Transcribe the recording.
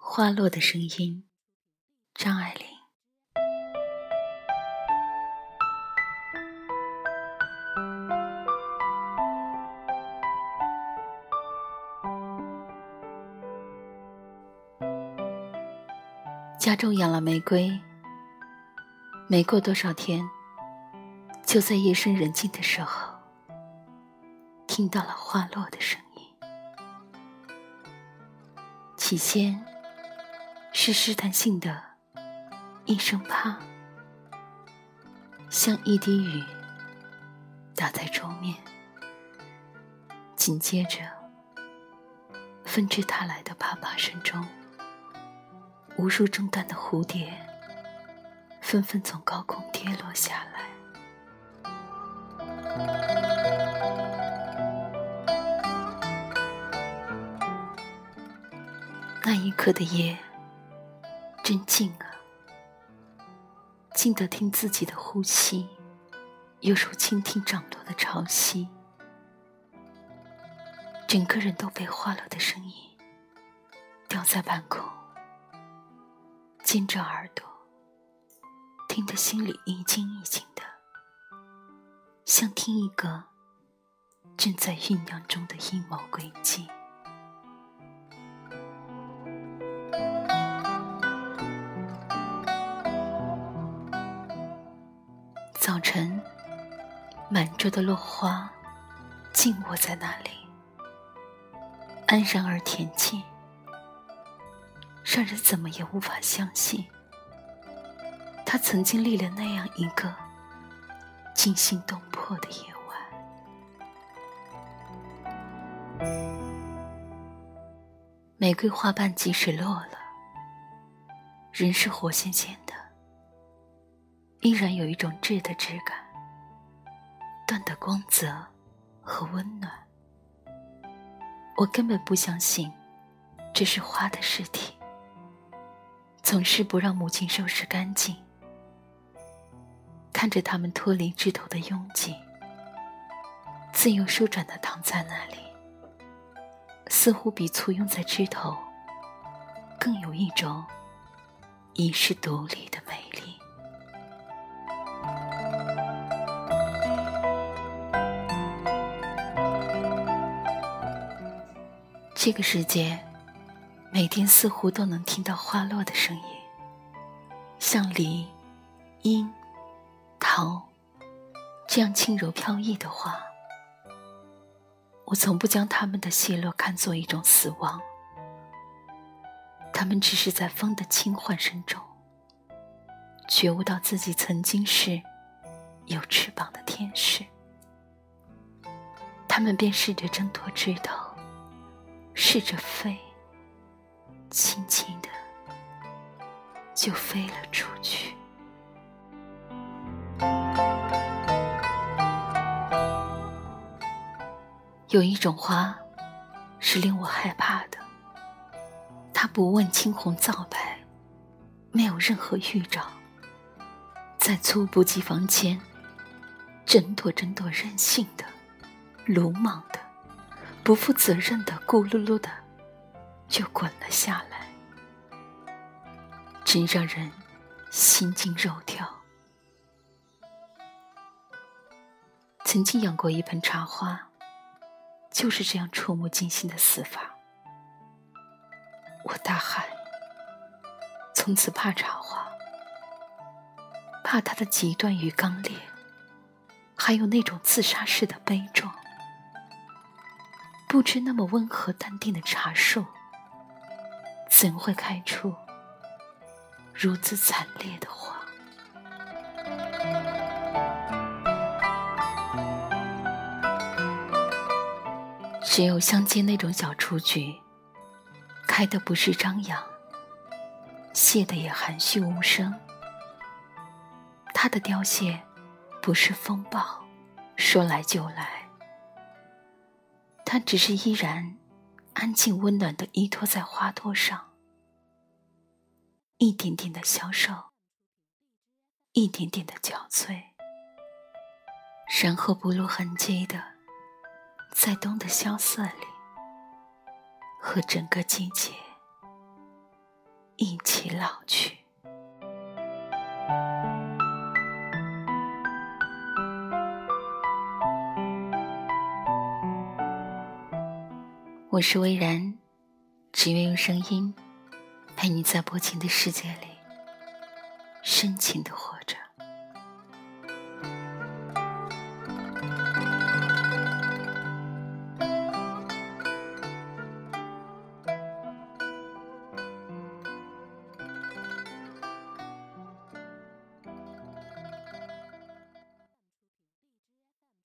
花落的声音，张爱玲。家中养了玫瑰，没过多少天，就在夜深人静的时候，听到了花落的声音。起先是试探性的一声“啪”，像一滴雨打在桌面；紧接着，纷至沓来的啪啪声中，无数中断的蝴蝶纷纷从高空跌落下来。那一刻的夜，真静啊，静得听自己的呼吸，犹如倾听涨落的潮汐。整个人都被花落的声音吊在半空，尖着耳朵，听得心里一惊一惊的，像听一个正在酝酿中的阴谋诡计。早晨，满桌的落花静卧在那里，安然而恬静，让人怎么也无法相信，他曾经历了那样一个惊心动魄的夜晚。玫瑰花瓣即使落了，仍是活鲜鲜的。依然有一种质的质感，断的光泽和温暖。我根本不相信这是花的尸体。总是不让母亲收拾干净，看着它们脱离枝头的拥挤，自由舒展的躺在那里，似乎比簇拥在枝头更有一种遗世独立的美这个世界，每天似乎都能听到花落的声音，像梨、樱、桃这样轻柔飘逸的花。我从不将它们的谢落看作一种死亡，它们只是在风的轻唤声中，觉悟到自己曾经是有翅膀的天使，它们便试着挣脱枝头。试着飞，轻轻的就飞了出去。有一种花是令我害怕的，它不问青红皂白，没有任何预兆，在猝不及防间，争夺争夺任性的，鲁莽的。不负责任的，咕噜噜的就滚了下来，真让人心惊肉跳。曾经养过一盆茶花，就是这样触目惊心的死法。我大喊，从此怕茶花，怕它的极端与刚烈，还有那种自杀式的悲壮。不知那么温和淡定的茶树，怎会开出如此惨烈的花？只有乡间那种小雏菊，开的不是张扬，谢的也含蓄无声。它的凋谢，不是风暴，说来就来。它只是依然安静温暖的依托在花托上，一点点的消瘦，一点点的憔悴，然后不露痕迹的，在冬的萧瑟里，和整个季节一起老去。我是微然，只愿用声音陪你在薄情的世界里深情的活着。